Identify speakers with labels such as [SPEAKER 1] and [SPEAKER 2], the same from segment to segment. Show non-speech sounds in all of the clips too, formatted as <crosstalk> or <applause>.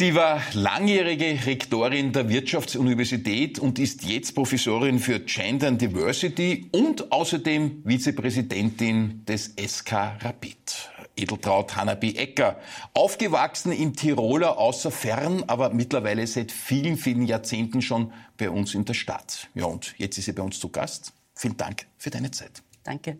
[SPEAKER 1] Sie war langjährige Rektorin der Wirtschaftsuniversität und ist jetzt Professorin für Gender and Diversity und außerdem Vizepräsidentin des SK Rapid. Edeltraut Hanabi Ecker. Aufgewachsen in Tiroler außer Fern, aber mittlerweile seit vielen, vielen Jahrzehnten schon bei uns in der Stadt. Ja, und jetzt ist sie bei uns zu Gast. Vielen Dank für deine Zeit.
[SPEAKER 2] Danke.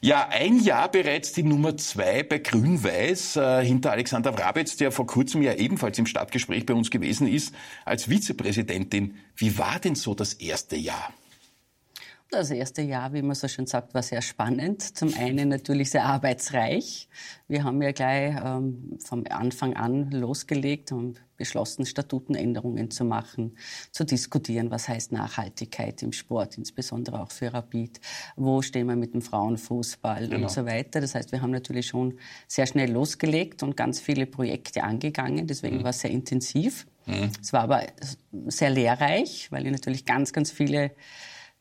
[SPEAKER 1] Ja, ein Jahr bereits die Nummer zwei bei Grün-Weiß äh, hinter Alexander Wrabetz, der vor kurzem ja ebenfalls im Stadtgespräch bei uns gewesen ist, als Vizepräsidentin. Wie war denn so das erste Jahr?
[SPEAKER 2] Das erste Jahr, wie man so schön sagt, war sehr spannend. Zum einen natürlich sehr arbeitsreich. Wir haben ja gleich ähm, vom Anfang an losgelegt und beschlossen, Statutenänderungen zu machen, zu diskutieren, was heißt Nachhaltigkeit im Sport, insbesondere auch für Rapid. Wo stehen wir mit dem Frauenfußball genau. und so weiter. Das heißt, wir haben natürlich schon sehr schnell losgelegt und ganz viele Projekte angegangen. Deswegen mhm. war es sehr intensiv. Mhm. Es war aber sehr lehrreich, weil ich natürlich ganz, ganz viele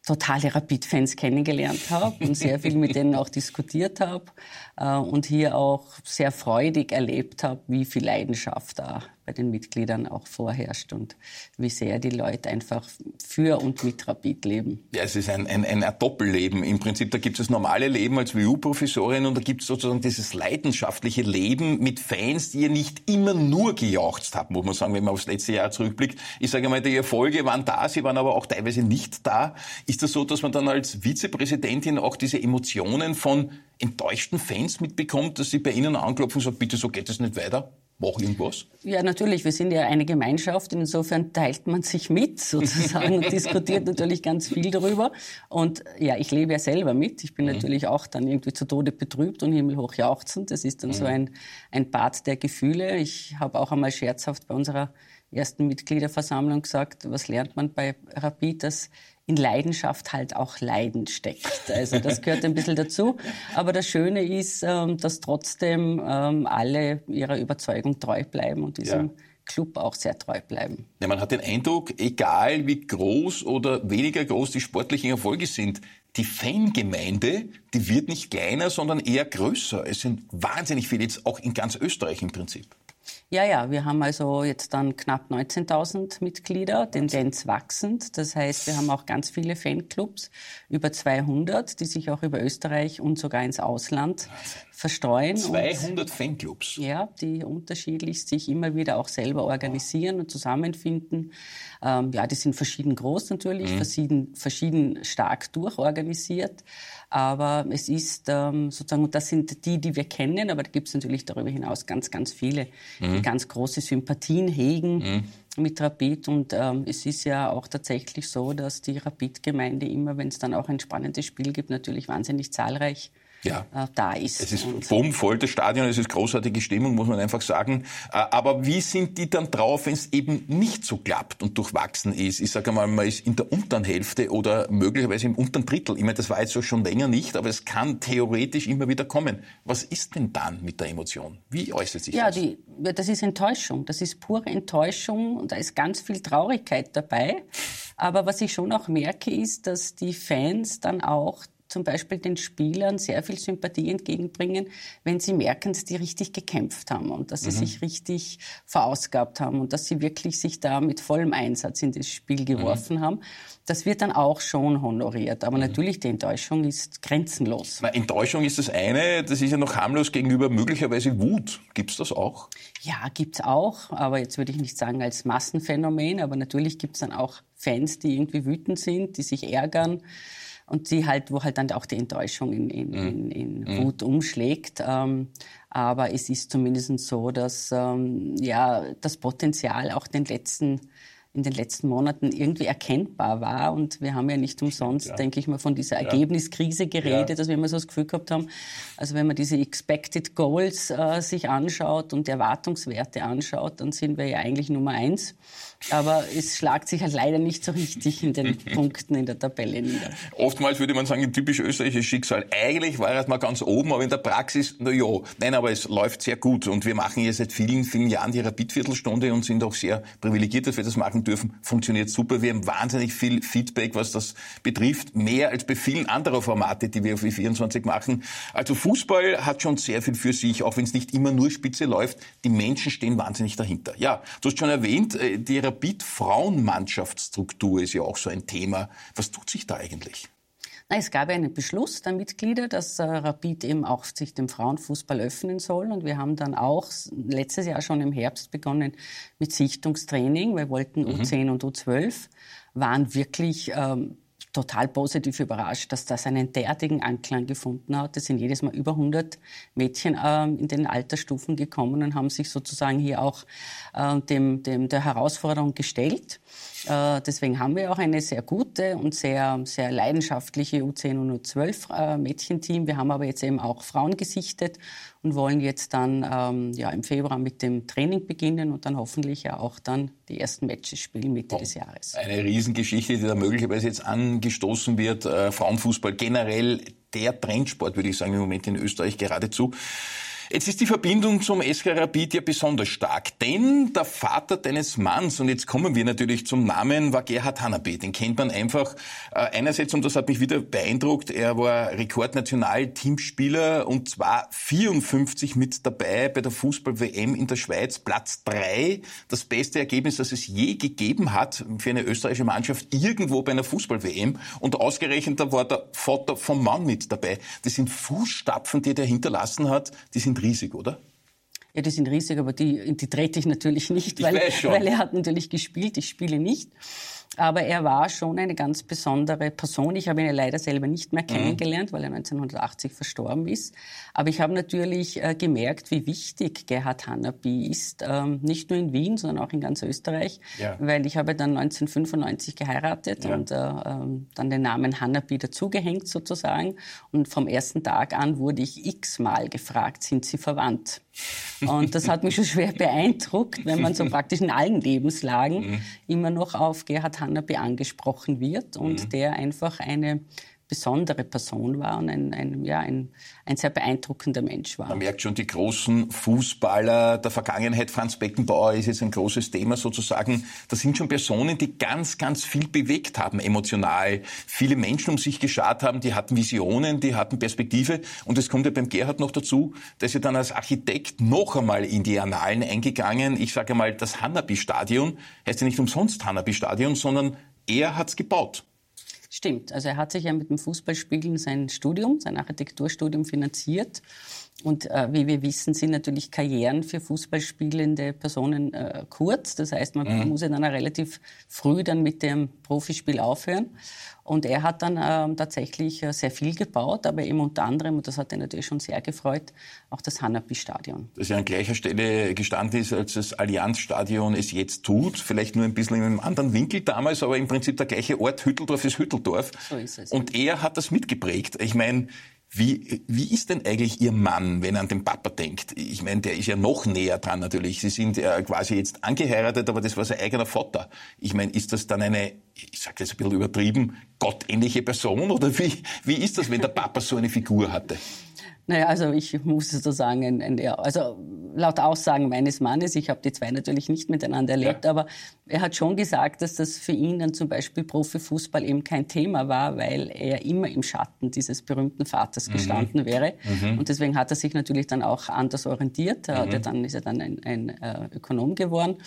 [SPEAKER 2] totale Rapid-Fans kennengelernt habe und sehr viel mit denen auch diskutiert habe äh, und hier auch sehr freudig erlebt habe, wie viel Leidenschaft da bei den Mitgliedern auch vorherrscht und wie sehr die Leute einfach für und mit Rapid leben.
[SPEAKER 1] Ja, es ist ein, ein, ein Doppelleben. Im Prinzip, da gibt es das normale Leben als WU-Professorin und da gibt es sozusagen dieses leidenschaftliche Leben mit Fans, die ihr nicht immer nur gejauchzt habt, muss man sagen, wenn man aufs letzte Jahr zurückblickt. Ich sage mal, die Erfolge waren da, sie waren aber auch teilweise nicht da. Ist das so, dass man dann als Vizepräsidentin auch diese Emotionen von enttäuschten Fans mitbekommt, dass sie bei Ihnen anklopfen und sagen, bitte so geht es nicht weiter? Mach irgendwas?
[SPEAKER 2] Ja, natürlich. Wir sind ja eine Gemeinschaft. Insofern teilt man sich mit sozusagen und <laughs> diskutiert natürlich ganz viel darüber. Und ja, ich lebe ja selber mit. Ich bin mhm. natürlich auch dann irgendwie zu Tode betrübt und himmelhoch jauchzend. Das ist dann mhm. so ein, ein Bad der Gefühle. Ich habe auch einmal scherzhaft bei unserer ersten Mitgliederversammlung gesagt, was lernt man bei Rapid, dass in Leidenschaft halt auch Leiden steckt. Also das gehört ein bisschen dazu. Aber das Schöne ist, ähm, dass trotzdem ähm, alle ihrer Überzeugung treu bleiben und diesem ja. Club auch sehr treu bleiben.
[SPEAKER 1] Ja, man hat den Eindruck, egal wie groß oder weniger groß die sportlichen Erfolge sind, die Fangemeinde, die wird nicht kleiner, sondern eher größer. Es sind wahnsinnig viele, jetzt auch in ganz Österreich im Prinzip.
[SPEAKER 2] Ja, ja, wir haben also jetzt dann knapp 19.000 Mitglieder, Tendenz wachsend. Das heißt, wir haben auch ganz viele Fanclubs, über 200, die sich auch über Österreich und sogar ins Ausland verstreuen.
[SPEAKER 1] 200 und, Fanclubs?
[SPEAKER 2] Ja, die unterschiedlich sich immer wieder auch selber organisieren und zusammenfinden. Ähm, ja, die sind verschieden groß natürlich, mhm. verschieden, verschieden stark durchorganisiert. Aber es ist ähm, sozusagen, und das sind die, die wir kennen, aber da gibt es natürlich darüber hinaus ganz, ganz viele, mhm. die ganz große Sympathien hegen. Mhm mit Rapid und ähm, es ist ja auch tatsächlich so, dass die Rapid-Gemeinde immer, wenn es dann auch ein spannendes Spiel gibt, natürlich wahnsinnig zahlreich ja. Äh, da ist.
[SPEAKER 1] Es ist bummvoll, das Stadion, es ist großartige Stimmung, muss man einfach sagen. Äh, aber wie sind die dann drauf, wenn es eben nicht so klappt und durchwachsen ist? Ich sage mal, man ist in der unteren Hälfte oder möglicherweise im unteren Drittel. Ich meine, das war jetzt so schon länger nicht, aber es kann theoretisch immer wieder kommen. Was ist denn dann mit der Emotion? Wie äußert sich
[SPEAKER 2] ja,
[SPEAKER 1] das?
[SPEAKER 2] Die, das ist Enttäuschung. Das ist pure Enttäuschung und da ist ganz viel Traurigkeit dabei. Aber was ich schon auch merke, ist, dass die Fans dann auch zum Beispiel den Spielern sehr viel Sympathie entgegenbringen, wenn sie merken, dass die richtig gekämpft haben und dass sie mhm. sich richtig verausgabt haben und dass sie wirklich sich da mit vollem Einsatz in das Spiel geworfen mhm. haben. Das wird dann auch schon honoriert. Aber mhm. natürlich, die Enttäuschung ist grenzenlos.
[SPEAKER 1] Na, Enttäuschung ist das eine, das ist ja noch harmlos gegenüber möglicherweise Wut. Gibt's das auch?
[SPEAKER 2] Ja, gibt's auch. Aber jetzt würde ich nicht sagen als Massenphänomen. Aber natürlich gibt's dann auch Fans, die irgendwie wütend sind, die sich ärgern und die halt, wo halt dann auch die Enttäuschung in, in, mhm. in, in mhm. Wut umschlägt. Ähm, aber es ist zumindest so, dass ähm, ja das Potenzial auch den letzten in den letzten Monaten irgendwie erkennbar war. Und wir haben ja nicht umsonst, ja. denke ich mal, von dieser Ergebniskrise geredet, ja. dass wir immer so das Gefühl gehabt haben, also wenn man diese Expected Goals äh, sich anschaut und Erwartungswerte anschaut, dann sind wir ja eigentlich Nummer eins. Aber es schlagt sich halt leider nicht so richtig in den <laughs> Punkten in der Tabelle nieder.
[SPEAKER 1] Oftmals würde man sagen, ein typisch österreichisches Schicksal. Eigentlich war es mal ganz oben, aber in der Praxis, na ja, nein, aber es läuft sehr gut. Und wir machen hier seit vielen, vielen Jahren die Rapid-Viertelstunde und sind auch sehr privilegiert, dass wir das machen dürfen, funktioniert super. Wir haben wahnsinnig viel Feedback, was das betrifft, mehr als bei vielen anderen Formate, die wir auf E24 machen. Also Fußball hat schon sehr viel für sich, auch wenn es nicht immer nur spitze läuft. Die Menschen stehen wahnsinnig dahinter. Ja, du hast schon erwähnt, äh, die Rapid-Frauenmannschaftsstruktur ist ja auch so ein Thema. Was tut sich da eigentlich?
[SPEAKER 2] es gab einen Beschluss der Mitglieder, dass äh, Rapid eben auch sich dem Frauenfußball öffnen soll. Und wir haben dann auch letztes Jahr schon im Herbst begonnen mit Sichtungstraining. Wir wollten mhm. U10 und U12, waren wirklich ähm, total positiv überrascht, dass das einen derartigen Anklang gefunden hat. Es sind jedes Mal über 100 Mädchen ähm, in den Altersstufen gekommen und haben sich sozusagen hier auch äh, dem, dem der Herausforderung gestellt. Äh, deswegen haben wir auch eine sehr gute und sehr, sehr leidenschaftliche U10 und U12 äh, Mädchenteam. Wir haben aber jetzt eben auch Frauen gesichtet und wollen jetzt dann ähm, ja, im Februar mit dem Training beginnen und dann hoffentlich ja auch dann die ersten Matches spielen Mitte oh, des Jahres.
[SPEAKER 1] Eine Riesengeschichte, die da möglicherweise jetzt angestoßen wird. Äh, Frauenfußball generell der Trendsport, würde ich sagen, im Moment in Österreich geradezu. Jetzt ist die Verbindung zum SK Rapid ja besonders stark, denn der Vater deines Manns, und jetzt kommen wir natürlich zum Namen, war Gerhard Hanabe. Den kennt man einfach äh, einerseits, und das hat mich wieder beeindruckt, er war Rekordnational-Teamspieler und zwar 54 mit dabei bei der Fußball-WM in der Schweiz, Platz drei, das beste Ergebnis, das es je gegeben hat für eine österreichische Mannschaft irgendwo bei einer Fußball-WM und ausgerechnet da war der Vater vom Mann mit dabei. Das sind Fußstapfen, die er hinterlassen hat, die sind sind riesig, oder?
[SPEAKER 2] Ja, die sind riesig, aber die, die trete ich natürlich nicht, weil, weil er hat natürlich gespielt, ich spiele nicht. Aber er war schon eine ganz besondere Person. Ich habe ihn ja leider selber nicht mehr mhm. kennengelernt, mhm. weil er 1980 verstorben ist. Aber ich habe natürlich äh, gemerkt, wie wichtig Gerhard Hanapi ist, ähm, nicht nur in Wien, sondern auch in ganz Österreich, ja. weil ich habe dann 1995 geheiratet ja. und äh, ähm, dann den Namen Hanapi dazugehängt sozusagen. Und vom ersten Tag an wurde ich x-mal gefragt, sind Sie verwandt? Und das hat mich schon schwer beeindruckt, wenn man so <laughs> praktisch in allen Lebenslagen mhm. immer noch auf Gerhard Hanapi angesprochen wird und mhm. der einfach eine besondere Person war und ein, ein, ja, ein, ein sehr beeindruckender Mensch war.
[SPEAKER 1] Man merkt schon, die großen Fußballer der Vergangenheit, Franz Beckenbauer ist jetzt ein großes Thema sozusagen. Das sind schon Personen, die ganz, ganz viel bewegt haben, emotional. Viele Menschen um sich geschaut haben, die hatten Visionen, die hatten Perspektive. Und es kommt ja beim Gerhard noch dazu, dass er dann als Architekt noch einmal in die Annalen eingegangen. Ich sage mal, das Hanabi-Stadion heißt ja nicht umsonst Hanabi-Stadion, sondern er hat's gebaut.
[SPEAKER 2] Stimmt. Also er hat sich ja mit dem Fußballspielen sein Studium, sein Architekturstudium finanziert. Und äh, wie wir wissen, sind natürlich Karrieren für Fußballspielende Personen äh, kurz. Das heißt, man mhm. muss ja dann relativ früh dann mit dem Profispiel aufhören. Und er hat dann ähm, tatsächlich äh, sehr viel gebaut, aber eben unter anderem, und das hat ihn natürlich schon sehr gefreut, auch das Hanapi-Stadion.
[SPEAKER 1] Das ja an gleicher Stelle gestanden ist, als das Allianz-Stadion es jetzt tut. Vielleicht nur ein bisschen in einem anderen Winkel damals, aber im Prinzip der gleiche Ort. Hütteldorf ist Hütteldorf. So ist es. Und er hat das mitgeprägt. Ich meine, wie, wie ist denn eigentlich Ihr Mann, wenn er an den Papa denkt? Ich meine, der ist ja noch näher dran natürlich. Sie sind ja quasi jetzt angeheiratet, aber das war sein eigener Vater. Ich meine, ist das dann eine, ich sage jetzt ein bisschen übertrieben, gottähnliche Person oder wie, wie ist das, wenn der Papa so eine Figur hatte?
[SPEAKER 2] Naja, also ich muss so sagen, ein, ein, also laut Aussagen meines Mannes, ich habe die zwei natürlich nicht miteinander erlebt, ja. aber er hat schon gesagt, dass das für ihn dann zum Beispiel Profifußball eben kein Thema war, weil er immer im Schatten dieses berühmten Vaters mhm. gestanden wäre. Mhm. Und deswegen hat er sich natürlich dann auch anders orientiert. Mhm. Dann, ist er dann ein, ein äh, Ökonom geworden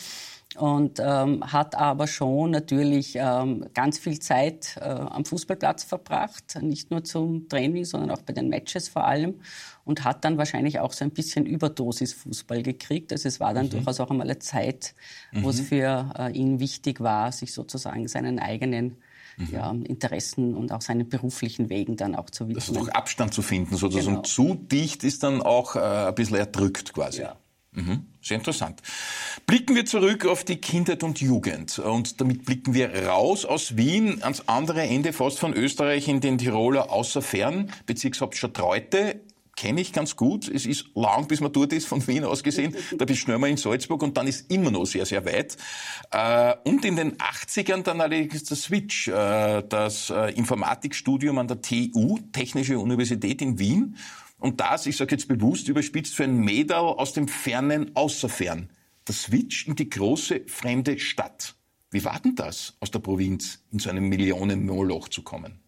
[SPEAKER 2] und ähm, hat aber schon natürlich ähm, ganz viel Zeit äh, am Fußballplatz verbracht, nicht nur zum Training, sondern auch bei den Matches vor allem und hat dann wahrscheinlich auch so ein bisschen Überdosis Fußball gekriegt. Also es war dann mhm. durchaus auch einmal eine Zeit, wo mhm. es für äh, ihn wichtig war, sich sozusagen seinen eigenen mhm. ja, Interessen und auch seinen beruflichen Wegen dann auch zu widmen.
[SPEAKER 1] Also noch Abstand zu finden, sozusagen genau. zu dicht ist dann auch äh, ein bisschen erdrückt quasi. Ja. Mhm. Sehr interessant. Blicken wir zurück auf die Kindheit und Jugend. Und damit blicken wir raus aus Wien ans andere Ende fast von Österreich in den Tiroler Außerfern, Bezirkshauptstadt Reute. Kenne ich ganz gut. Es ist lang, bis man dort ist, von Wien aus gesehen. Da bist du schnell mal in Salzburg und dann ist immer noch sehr, sehr weit. Äh, und in den 80ern dann allerdings der Switch, äh, das äh, Informatikstudium an der TU, Technische Universität in Wien und das, ich sage jetzt bewusst überspitzt, für ein Mädel aus dem fernen Außerfern. Der Switch in die große fremde Stadt. Wie war denn das, aus der Provinz in so einem Millionen-Moloch zu kommen?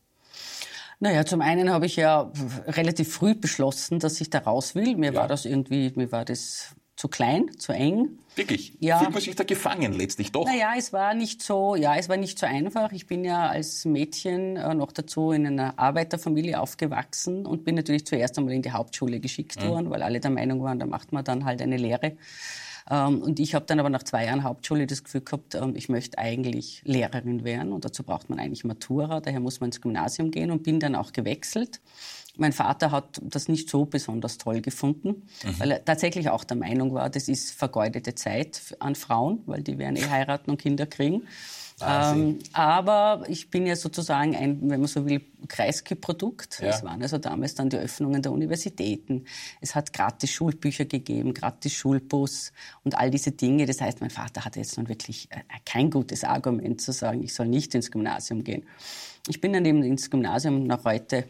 [SPEAKER 2] Naja, zum einen habe ich ja relativ früh beschlossen, dass ich da raus will. Mir
[SPEAKER 1] Ja.
[SPEAKER 2] war das irgendwie, mir war das zu klein, zu eng.
[SPEAKER 1] Wirklich?
[SPEAKER 2] Ja.
[SPEAKER 1] Fühlt man sich da gefangen letztlich doch?
[SPEAKER 2] Naja, es war nicht so, ja, es war nicht so einfach. Ich bin ja als Mädchen äh, noch dazu in einer Arbeiterfamilie aufgewachsen und bin natürlich zuerst einmal in die Hauptschule geschickt worden, weil alle der Meinung waren, da macht man dann halt eine Lehre. Ähm, und ich habe dann aber nach zwei Jahren Hauptschule das Gefühl gehabt, ähm, ich möchte eigentlich Lehrerin werden und dazu braucht man eigentlich Matura, daher muss man ins Gymnasium gehen und bin dann auch gewechselt. Mein Vater hat das nicht so besonders toll gefunden, weil er tatsächlich auch der Meinung war, das ist vergeudete Zeit an Frauen, weil die werden eh heiraten und Kinder kriegen. Ähm, aber ich bin ja sozusagen ein, wenn man so will, Kreisky-Produkt.
[SPEAKER 1] Ja.
[SPEAKER 2] Es waren also damals dann die Öffnungen der Universitäten. Es hat gratis Schulbücher gegeben, gratis Schulbus und all diese Dinge. Das heißt, mein Vater hatte jetzt nun wirklich äh, kein gutes Argument zu sagen, ich soll nicht ins Gymnasium gehen. Ich bin dann eben ins Gymnasium nach heute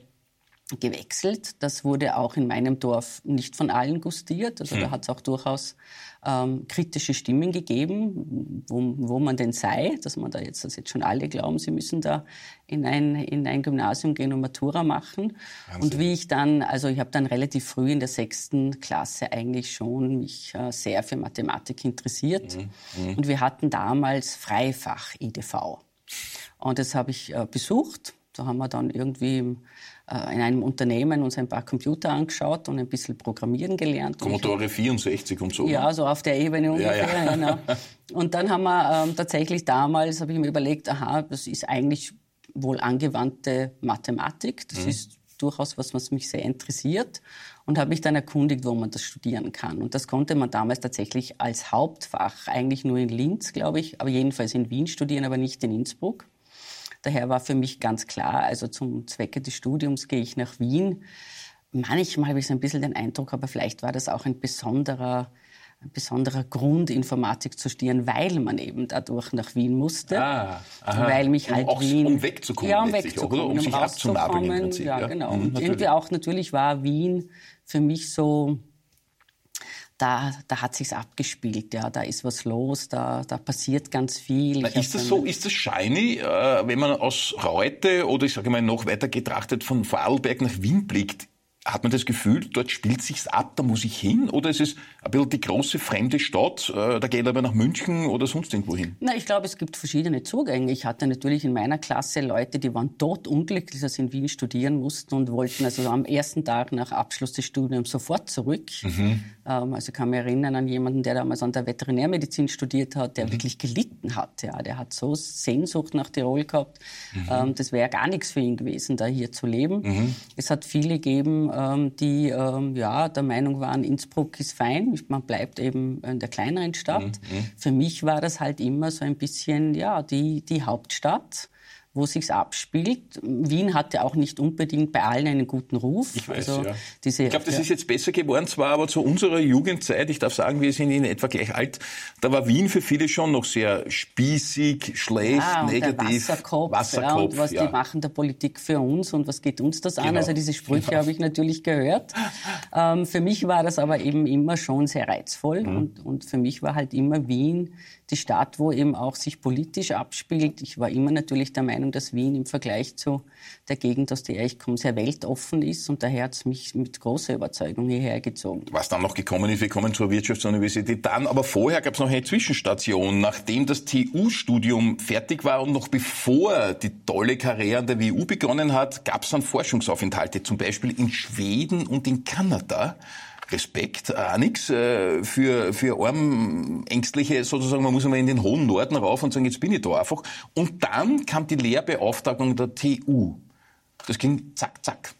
[SPEAKER 2] gewechselt. Das wurde auch in meinem Dorf nicht von allen gustiert. Also da hat es auch durchaus ähm, kritische Stimmen gegeben, wo, wo man denn sei, dass man da jetzt, dass jetzt schon alle glauben, sie müssen da in ein, in ein Gymnasium gehen und Matura machen. Und wie ich dann, also ich habe dann relativ früh in der sechsten Klasse eigentlich schon mich äh, sehr für Mathematik interessiert. Und wir hatten damals Freifach IDV. Und das habe ich äh, besucht. Da haben wir dann irgendwie äh, in einem Unternehmen uns ein paar Computer angeschaut und ein bisschen Programmieren gelernt.
[SPEAKER 1] Commodore 64 und so. ne?
[SPEAKER 2] ja, so auf der Ebene ungefähr.
[SPEAKER 1] ja.
[SPEAKER 2] Genau. <laughs> Und dann haben wir ähm, tatsächlich damals, habe ich mir überlegt, aha, das ist eigentlich wohl angewandte Mathematik.
[SPEAKER 1] Mhm.
[SPEAKER 2] Das ist durchaus was, was mich sehr interessiert. Und habe mich dann erkundigt, wo man das studieren kann. Und das konnte man damals tatsächlich als Hauptfach eigentlich nur in Linz, glaube ich, aber jedenfalls in Wien studieren, aber nicht in Innsbruck. Daher war für mich ganz klar, also zum Zwecke des Studiums gehe ich nach Wien. Manchmal habe ich so ein bisschen den Eindruck, aber vielleicht war das auch ein besonderer, ein besonderer Grund, Informatik zu studieren, weil man eben dadurch nach Wien musste.
[SPEAKER 1] Ah,
[SPEAKER 2] weil mich
[SPEAKER 1] Um
[SPEAKER 2] halt
[SPEAKER 1] auch-
[SPEAKER 2] Wien...
[SPEAKER 1] um wegzukommen
[SPEAKER 2] Ja, um wegzukommen,
[SPEAKER 1] oder? Um sich abzunabeln im
[SPEAKER 2] rauszukommen.
[SPEAKER 1] Prinzip,
[SPEAKER 2] Ja,
[SPEAKER 1] ja.
[SPEAKER 2] genau.
[SPEAKER 1] Mhm,
[SPEAKER 2] Und
[SPEAKER 1] natürlich.
[SPEAKER 2] irgendwie auch natürlich war Wien für mich so da, da hat sich's abgespielt, ja, da ist was los, da, da passiert ganz viel.
[SPEAKER 1] Na, ist das so, ist das shiny, äh, wenn man aus Reute oder ich sage mal noch weiter getrachtet von Vorarlberg nach Wien blickt? Hat man das Gefühl, dort spielt sich's ab, da muss ich hin? Oder ist es ein bisschen die große fremde Stadt, äh, da geht aber nach München oder sonst irgendwo hin?
[SPEAKER 2] Na, ich glaube, es gibt verschiedene Zugänge. Ich hatte natürlich in meiner Klasse Leute, die waren tot unglücklich, dass sie in Wien studieren mussten und wollten also am ersten Tag nach Abschluss des Studiums sofort zurück. Ähm, also ich kann mich erinnern an jemanden, der damals an der Veterinärmedizin studiert hat, der wirklich gelitten hat. Ja, der hat so Sehnsucht nach Tirol gehabt. Ähm, das wäre gar nichts für ihn gewesen, da hier zu leben. Es hat viele gegeben, ähm, die ähm, ja der Meinung waren, Innsbruck ist fein. Man bleibt eben in der kleineren Stadt. Für mich war das halt immer so ein bisschen ja die die Hauptstadt wo sich's abspielt. Wien hatte auch nicht unbedingt bei allen einen guten Ruf.
[SPEAKER 1] Ich weiß,
[SPEAKER 2] also
[SPEAKER 1] ja.
[SPEAKER 2] Diese,
[SPEAKER 1] Ich glaube, das
[SPEAKER 2] ja.
[SPEAKER 1] ist jetzt besser geworden, zwar aber zu unserer Jugendzeit, ich darf sagen, wir sind in etwa gleich alt, da war Wien für viele schon noch sehr spießig, schlecht,
[SPEAKER 2] der
[SPEAKER 1] negativ.
[SPEAKER 2] Wasserkopf,
[SPEAKER 1] Wasserkopf,
[SPEAKER 2] ja, und was
[SPEAKER 1] ja.
[SPEAKER 2] die machen der Politik für uns und was geht uns das an.
[SPEAKER 1] Genau.
[SPEAKER 2] Also diese Sprüche habe ich natürlich gehört. Ähm, für mich war das aber eben immer schon sehr reizvoll
[SPEAKER 1] Mhm.
[SPEAKER 2] und, und für mich war halt immer Wien die Stadt, wo eben auch sich politisch abspielt. Ich war immer natürlich der Meinung, dass Wien im Vergleich zu der Gegend, aus der ich komme, sehr weltoffen ist und daher hat es mich mit großer Überzeugung hierher gezogen.
[SPEAKER 1] was dann noch gekommen ist, wir kommen zur Wirtschaftsuniversität dann, aber vorher gab es noch eine Zwischenstation. Nachdem das TU-Studium fertig war und noch bevor die tolle Karriere an der WU begonnen hat, gab es dann Forschungsaufenthalte, zum Beispiel in Schweden und in Kanada. Respekt, äh, nix äh, für, für arm Ängstliche, sozusagen, man muss einmal in den hohen Norden rauf und sagen, jetzt bin ich da einfach. Und dann kam die Lehrbeauftragung der TU. Das ging zack, zack.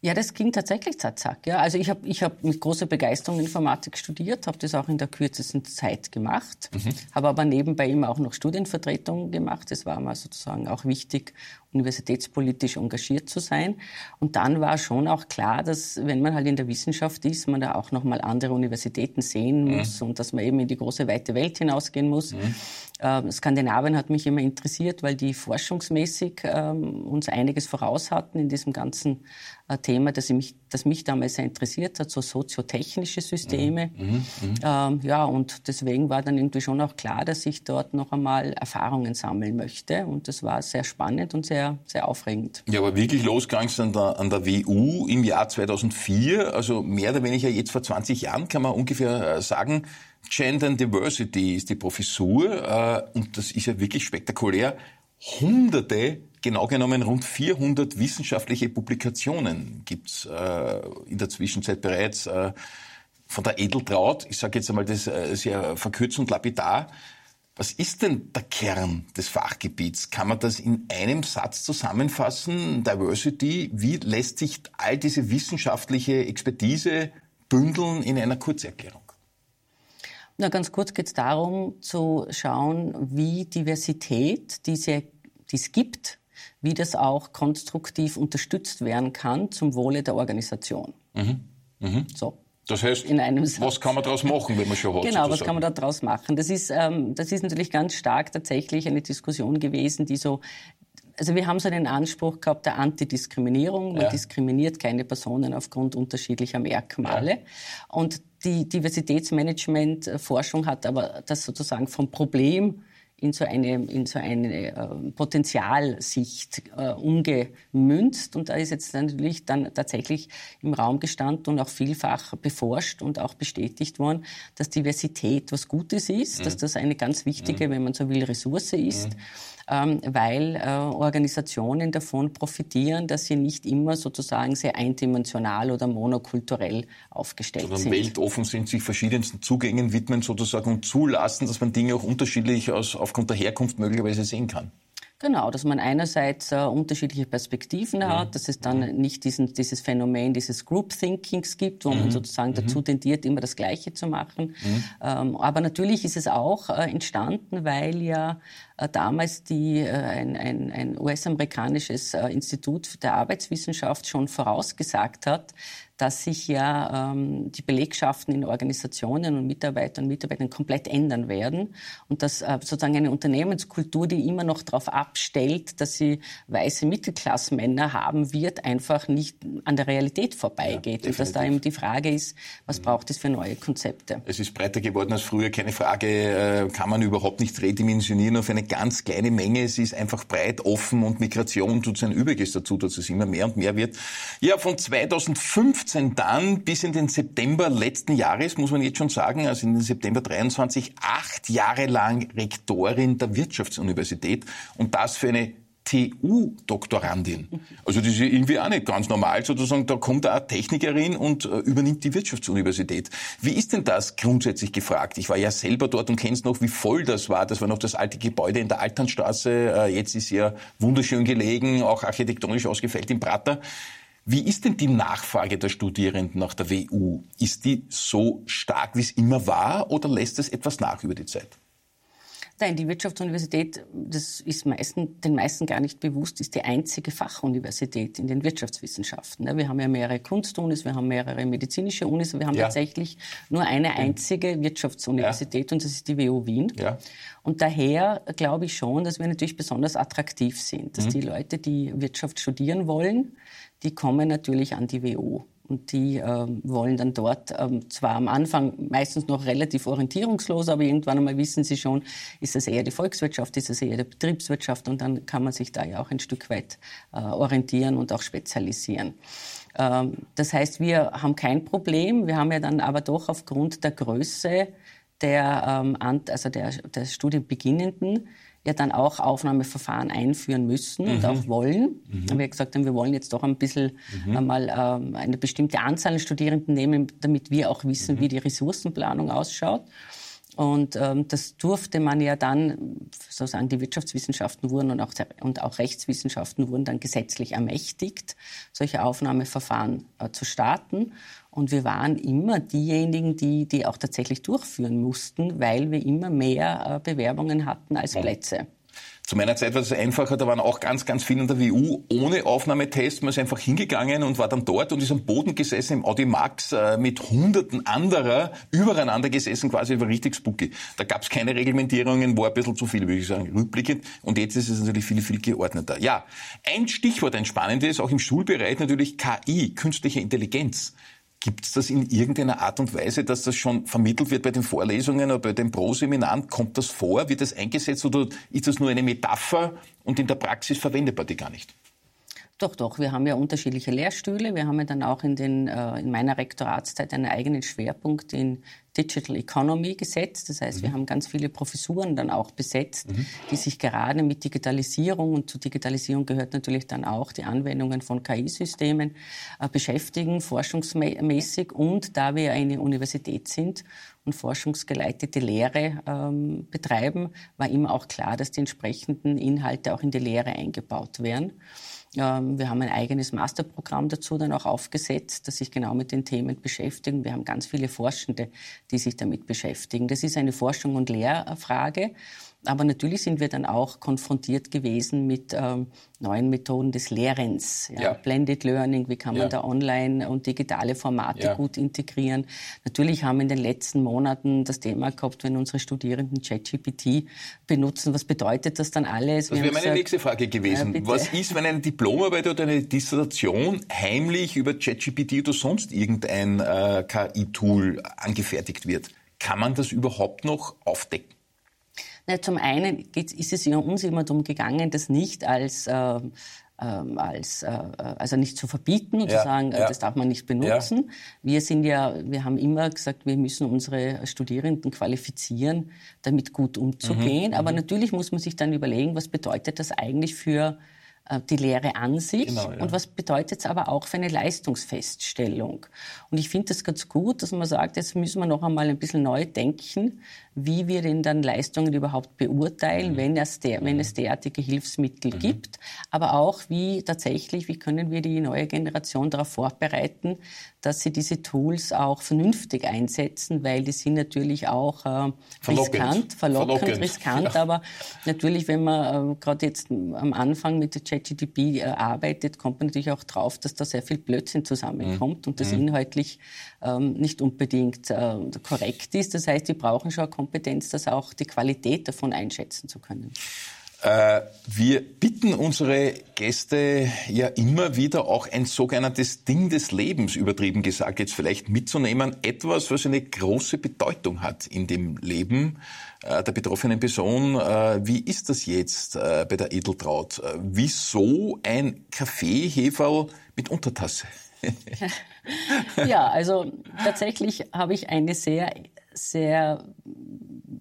[SPEAKER 2] Ja, das ging tatsächlich zack, zack. Ja. Also ich habe ich hab mit großer Begeisterung Informatik studiert, habe das auch in der kürzesten Zeit gemacht, habe aber nebenbei immer auch noch Studienvertretungen gemacht. Das war mir sozusagen auch wichtig, universitätspolitisch engagiert zu sein. Und dann war schon auch klar, dass wenn man halt in der Wissenschaft ist, man da auch noch mal andere Universitäten sehen muss und dass man eben in die große weite Welt hinausgehen muss. Ähm, Skandinavien hat mich immer interessiert, weil die forschungsmäßig ähm, uns einiges voraus hatten in diesem ganzen äh, Thema, das mich, das mich damals sehr interessiert hat, so soziotechnische Systeme. Mhm. Mhm. Ähm, ja, und deswegen war dann irgendwie schon auch klar, dass ich dort noch einmal Erfahrungen sammeln möchte. Und das war sehr spannend und sehr, sehr aufregend.
[SPEAKER 1] Ja, aber wirklich losgegangen an der, an der WU im Jahr 2004, also mehr oder weniger jetzt vor 20 Jahren, kann man ungefähr äh, sagen, Gender and Diversity ist die Professur äh, und das ist ja wirklich spektakulär. Hunderte, genau genommen rund 400 wissenschaftliche Publikationen gibt's äh, in der Zwischenzeit bereits äh, von der Edeltraut. Ich sage jetzt einmal das äh, sehr verkürzt und lapidar. Was ist denn der Kern des Fachgebiets? Kann man das in einem Satz zusammenfassen? Diversity, wie lässt sich all diese wissenschaftliche Expertise bündeln in einer Kurzerklärung?
[SPEAKER 2] Na, ganz kurz geht es darum, zu schauen, wie Diversität, die es gibt, wie das auch konstruktiv unterstützt werden kann zum Wohle der Organisation. Mhm.
[SPEAKER 1] Mhm. So. Das heißt, was kann man daraus machen, wenn man schon hat?
[SPEAKER 2] Genau, sozusagen? was kann man daraus machen? Das ist, ähm, das ist natürlich ganz stark tatsächlich eine Diskussion gewesen, die so also wir haben so einen Anspruch gehabt der Antidiskriminierung. Man ja. diskriminiert keine Personen aufgrund unterschiedlicher Merkmale. Ja. Und die Diversitätsmanagement-Forschung hat aber das sozusagen vom Problem in so eine, in so eine äh, Potenzialsicht äh, umgemünzt. Und da ist jetzt natürlich dann tatsächlich im Raum gestanden und auch vielfach beforscht und auch bestätigt worden, dass Diversität was Gutes ist, mhm. dass das eine ganz wichtige, mhm. wenn man so will, Ressource ist. Mhm weil äh, Organisationen davon profitieren, dass sie nicht immer sozusagen sehr eindimensional oder monokulturell aufgestellt Sondern sind.
[SPEAKER 1] weltoffen sind, sich verschiedensten Zugängen widmen sozusagen und zulassen, dass man Dinge auch unterschiedlich aus, aufgrund der Herkunft möglicherweise sehen kann.
[SPEAKER 2] Genau, dass man einerseits äh, unterschiedliche Perspektiven mhm. hat, dass es dann mhm. nicht diesen, dieses Phänomen dieses Group Thinkings gibt, wo mhm. man sozusagen dazu mhm. tendiert, immer das Gleiche zu machen. Mhm. Ähm, aber natürlich ist es auch äh, entstanden, weil ja damals die, äh, ein, ein, ein US-amerikanisches äh, Institut der Arbeitswissenschaft schon vorausgesagt hat, dass sich ja ähm, die Belegschaften in Organisationen und Mitarbeitern und Mitarbeitern komplett ändern werden und dass äh, sozusagen eine Unternehmenskultur, die immer noch darauf abstellt, dass sie weiße Mittelklassmänner haben wird, einfach nicht an der Realität vorbeigeht. Ja, und dass da eben die Frage ist, was braucht es für neue Konzepte?
[SPEAKER 1] Es ist breiter geworden als früher, keine Frage, äh, kann man überhaupt nicht redimensionieren auf eine ganz kleine Menge. Es ist einfach breit, offen und Migration tut sein Übriges dazu, dass es immer mehr und mehr wird. Ja, von 2015 dann bis in den September letzten Jahres, muss man jetzt schon sagen, also in den September 23, acht Jahre lang Rektorin der Wirtschaftsuniversität und das für eine TU-Doktorandin. Also das ist irgendwie auch nicht ganz normal, sozusagen, da kommt eine Technikerin und äh, übernimmt die Wirtschaftsuniversität. Wie ist denn das grundsätzlich gefragt? Ich war ja selber dort und kennst noch, wie voll das war. Das war noch das alte Gebäude in der Alternstraße. Äh, jetzt ist ja wunderschön gelegen, auch architektonisch ausgefällt im Prater. Wie ist denn die Nachfrage der Studierenden nach der WU? Ist die so stark, wie es immer war, oder lässt es etwas nach über die Zeit?
[SPEAKER 2] Nein, die Wirtschaftsuniversität, das ist meisten, den meisten gar nicht bewusst, ist die einzige Fachuniversität in den Wirtschaftswissenschaften. Wir haben ja mehrere Kunstunis, wir haben mehrere medizinische Unis, wir haben ja. tatsächlich nur eine einzige Wirtschaftsuniversität ja. und das ist die WU Wien. Ja. Und daher glaube ich schon, dass wir natürlich besonders attraktiv sind, dass mhm. die Leute, die Wirtschaft studieren wollen, die kommen natürlich an die WU. Und die äh, wollen dann dort ähm, zwar am Anfang meistens noch relativ orientierungslos, aber irgendwann einmal wissen sie schon, ist es eher die Volkswirtschaft, ist es eher die Betriebswirtschaft und dann kann man sich da ja auch ein Stück weit äh, orientieren und auch spezialisieren. Ähm, das heißt, wir haben kein Problem. Wir haben ja dann aber doch aufgrund der Größe der, ähm, also der, der Studienbeginnenden ja dann auch Aufnahmeverfahren einführen müssen mhm. und auch wollen. Mhm. Wir gesagt haben, wir wollen jetzt doch ein bisschen mhm. einmal ähm, eine bestimmte Anzahl an Studierenden nehmen, damit wir auch wissen, mhm. wie die Ressourcenplanung ausschaut. Und ähm, das durfte man ja dann, sozusagen die Wirtschaftswissenschaften wurden und auch, und auch Rechtswissenschaften wurden dann gesetzlich ermächtigt, solche Aufnahmeverfahren äh, zu starten. Und wir waren immer diejenigen, die die auch tatsächlich durchführen mussten, weil wir immer mehr äh, Bewerbungen hatten als Plätze.
[SPEAKER 1] Zu meiner Zeit war es einfacher, da waren auch ganz, ganz viele in der WU ohne Aufnahmetest. Man ist einfach hingegangen und war dann dort und ist am Boden gesessen im Audi Max äh, mit hunderten anderer übereinander gesessen, quasi war richtig spooky. Da gab es keine Reglementierungen, war ein bisschen zu viel, würde ich sagen, rückblickend. Und jetzt ist es natürlich viel, viel geordneter. Ja, ein Stichwort, ein spannendes, auch im Schulbereich natürlich KI, künstliche Intelligenz. Gibt es das in irgendeiner Art und Weise, dass das schon vermittelt wird bei den Vorlesungen oder bei den Pro-Seminaren? Kommt das vor? Wird das eingesetzt oder ist das nur eine Metapher und in der Praxis verwendbar die gar nicht?
[SPEAKER 2] Doch, doch. Wir haben ja unterschiedliche Lehrstühle. Wir haben ja dann auch in, den, äh, in meiner Rektoratszeit einen eigenen Schwerpunkt in Digital Economy gesetzt. Das heißt, mhm. wir haben ganz viele Professuren dann auch besetzt, mhm. die sich gerade mit Digitalisierung und zur Digitalisierung gehört natürlich dann auch die Anwendungen von KI-Systemen äh, beschäftigen, forschungsmäßig. Und da wir eine Universität sind und forschungsgeleitete Lehre ähm, betreiben, war immer auch klar, dass die entsprechenden Inhalte auch in die Lehre eingebaut werden. Ähm, wir haben ein eigenes Masterprogramm dazu dann auch aufgesetzt, das sich genau mit den Themen beschäftigt. Wir haben ganz viele Forschende, die sich damit beschäftigen. Das ist eine Forschung- und Lehrfrage. Aber natürlich sind wir dann auch konfrontiert gewesen mit ähm, neuen Methoden des Lehrens. Ja. Ja. Blended Learning, wie kann man ja. da online und digitale Formate gut integrieren. Natürlich haben wir in den letzten Monaten das Thema gehabt, wenn unsere Studierenden ChatGPT benutzen, was bedeutet das dann alles?
[SPEAKER 1] Das wäre meine nächste Frage gewesen. Äh, was ist, wenn eine Diplomarbeit oder eine Dissertation heimlich über ChatGPT oder sonst irgendein äh, KI-Tool angefertigt wird? Kann man das überhaupt noch aufdecken?
[SPEAKER 2] Na, zum einen ist es ja uns immer darum gegangen, das nicht als äh, ähm, als äh, also nicht zu verbieten und ja, zu sagen, ja. das darf man nicht benutzen. Ja. Wir sind ja, wir haben immer gesagt, wir müssen unsere Studierenden qualifizieren, damit gut umzugehen. Mhm, Aber mhm. natürlich muss man sich dann überlegen, was bedeutet das eigentlich für die Lehre an sich genau, ja. und was bedeutet es aber auch für eine Leistungsfeststellung. Und ich finde es ganz gut, dass man sagt, jetzt müssen wir noch einmal ein bisschen neu denken, wie wir denn dann Leistungen überhaupt beurteilen, mhm. wenn, es der, wenn es derartige Hilfsmittel mhm. gibt, aber auch wie tatsächlich, wie können wir die neue Generation darauf vorbereiten, dass sie diese Tools auch vernünftig einsetzen, weil die sind natürlich auch äh, riskant, verlockend, verlockend. riskant, ja. aber natürlich, wenn man äh, gerade jetzt am Anfang mit der ChatGTP äh, arbeitet, kommt man natürlich auch drauf, dass da sehr viel Blödsinn zusammenkommt mhm. und das mhm. inhaltlich ähm, nicht unbedingt äh, korrekt ist. Das heißt, die brauchen schon eine Kompetenz, das auch die Qualität davon einschätzen zu können.
[SPEAKER 1] Äh, wir bitten unsere Gäste ja immer wieder auch ein sogenanntes Ding des Lebens, übertrieben gesagt, jetzt vielleicht mitzunehmen. Etwas, was eine große Bedeutung hat in dem Leben äh, der betroffenen Person. Äh, wie ist das jetzt bei der Edeltraut? Wieso ein Kaffeeheferl mit Untertasse? <laughs>
[SPEAKER 2] ja, also tatsächlich habe ich eine sehr, sehr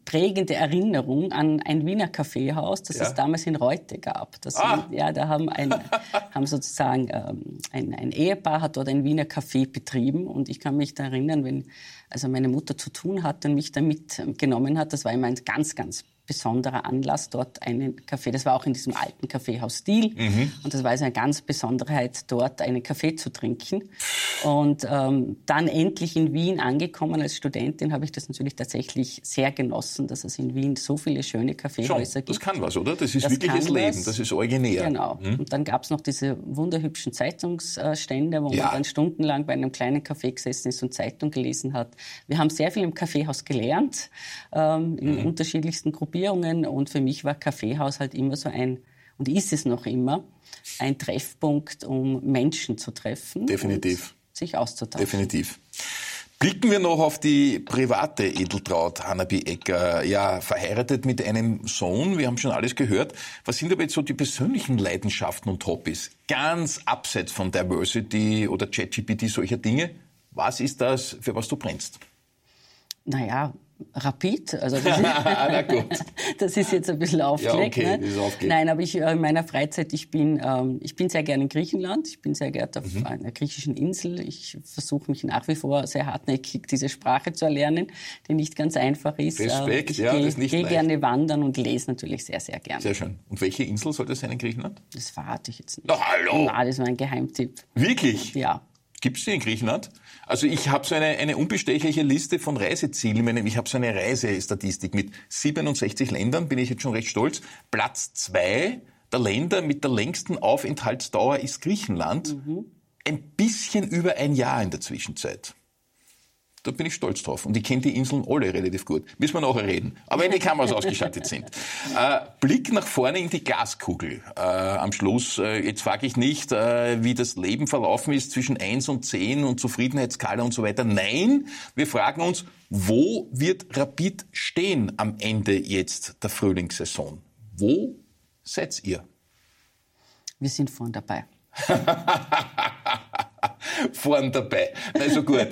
[SPEAKER 2] prägende Erinnerung an ein Wiener Kaffeehaus, das ja. es damals in Reute gab. Das ah. ja, da haben, ein, <laughs> haben sozusagen ähm, ein, ein Ehepaar hat dort ein Wiener Café betrieben und ich kann mich da erinnern, wenn also meine Mutter zu tun hatte und mich da mitgenommen hat, das war immer ein ganz, ganz besonderer Anlass, dort einen Kaffee, das war auch in diesem alten Kaffeehaus-Stil, mhm. und das war also eine ganz Besonderheit, dort einen Kaffee zu trinken. Und ähm, dann endlich in Wien angekommen als Studentin, habe ich das natürlich tatsächlich sehr genossen, dass es in Wien so viele schöne Kaffeehäuser gibt.
[SPEAKER 1] Das kann was, oder? Das ist das wirkliches Leben, das ist originär.
[SPEAKER 2] Genau. Mhm. Und dann gab es noch diese wunderhübschen Zeitungsstände, wo ja. man dann stundenlang bei einem kleinen Café gesessen ist und Zeitung gelesen hat. Wir haben sehr viel im Kaffeehaus gelernt, ähm, in mhm. unterschiedlichsten Gruppen Gruppierungen und für mich war Kaffeehaus halt immer so ein, und ist es noch immer, ein Treffpunkt, um Menschen zu treffen.
[SPEAKER 1] Definitiv.
[SPEAKER 2] sich auszutauschen.
[SPEAKER 1] Definitiv. Blicken wir noch auf die private Edeltraut Hanabi Ecker. Ja, verheiratet mit einem Sohn. Wir haben schon alles gehört. Was sind aber jetzt so die persönlichen Leidenschaften und Hobbys? Ganz abseits von Diversity oder ChatGPT, solcher Dinge. Was ist das, für was du brennst?
[SPEAKER 2] Naja, Rapid, also <laughs> das, ist, das ist jetzt ein bisschen aufgelegt. Ja, okay, ne? aufgelegt. Nein, aber ich äh, in meiner Freizeit, ich bin, ähm, ich bin sehr gerne in Griechenland, ich bin sehr gerne auf mhm. einer griechischen Insel. Ich versuche mich nach wie vor sehr hartnäckig, diese Sprache zu erlernen, die nicht ganz einfach ist.
[SPEAKER 1] Respekt,
[SPEAKER 2] ich
[SPEAKER 1] ja,
[SPEAKER 2] geh,
[SPEAKER 1] das ist nicht
[SPEAKER 2] gehe gerne wandern und lese natürlich sehr, sehr gerne.
[SPEAKER 1] Sehr schön. Und welche Insel soll das sein in Griechenland?
[SPEAKER 2] Das verrate ich jetzt nicht.
[SPEAKER 1] Na, hallo!
[SPEAKER 2] Na, das war ein Geheimtipp.
[SPEAKER 1] Wirklich?
[SPEAKER 2] Ja.
[SPEAKER 1] Gibt es die in Griechenland? Also ich habe so eine, eine unbestechliche Liste von Reisezielen. Ich habe so eine Reisestatistik mit 67 Ländern, bin ich jetzt schon recht stolz. Platz zwei der Länder mit der längsten Aufenthaltsdauer ist Griechenland. Mhm. Ein bisschen über ein Jahr in der Zwischenzeit. Da bin ich stolz drauf. Und ich kenne die Inseln alle relativ gut. Müssen wir nachher reden. Aber wenn die Kameras <laughs> ausgeschaltet sind. Äh, Blick nach vorne in die Glaskugel. Äh, am Schluss, äh, jetzt frage ich nicht, äh, wie das Leben verlaufen ist zwischen 1 und 10 und Zufriedenheitsskala und so weiter. Nein, wir fragen uns, wo wird Rapid stehen am Ende jetzt der Frühlingssaison? Wo seid ihr?
[SPEAKER 2] Wir sind vorn dabei. <laughs> <laughs>
[SPEAKER 1] vorn dabei. Also gut.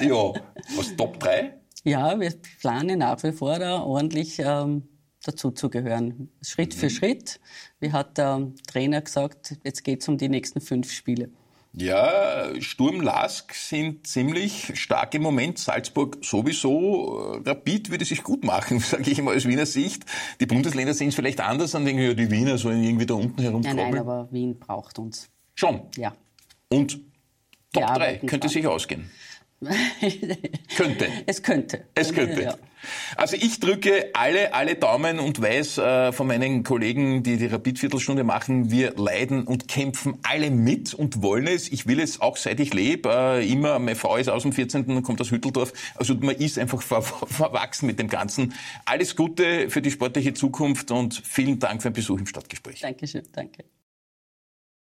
[SPEAKER 1] Ja, was Top 3?
[SPEAKER 2] Ja, wir planen nach wie vor da ordentlich ähm, dazu zu gehören. Schritt mhm. für Schritt. Wie hat der Trainer gesagt, jetzt geht es um die nächsten fünf Spiele.
[SPEAKER 1] Ja, Sturm Lask sind ziemlich stark im Moment. Salzburg sowieso. Rapid würde sich gut machen, <laughs> sage ich mal aus Wiener Sicht. Die Bundesländer sehen es vielleicht anders an, denken ja, die Wiener sollen irgendwie da unten herumkommen.
[SPEAKER 2] Nein, nein, aber Wien braucht uns.
[SPEAKER 1] Schon?
[SPEAKER 2] Ja.
[SPEAKER 1] Und Top 3 könnte sich ausgehen. <laughs> könnte.
[SPEAKER 2] Es könnte.
[SPEAKER 1] Es könnte. Ja. Also ich drücke alle, alle Daumen und weiß äh, von meinen Kollegen, die die Rapid-Viertelstunde machen, wir leiden und kämpfen alle mit und wollen es. Ich will es auch seit ich lebe. Äh, immer, meine Frau ist aus dem 14. und kommt aus Hütteldorf. Also man ist einfach ver <laughs> verwachsen mit dem Ganzen. Alles Gute für die sportliche Zukunft und vielen Dank für den Besuch im Stadtgespräch.
[SPEAKER 2] Dankeschön, danke.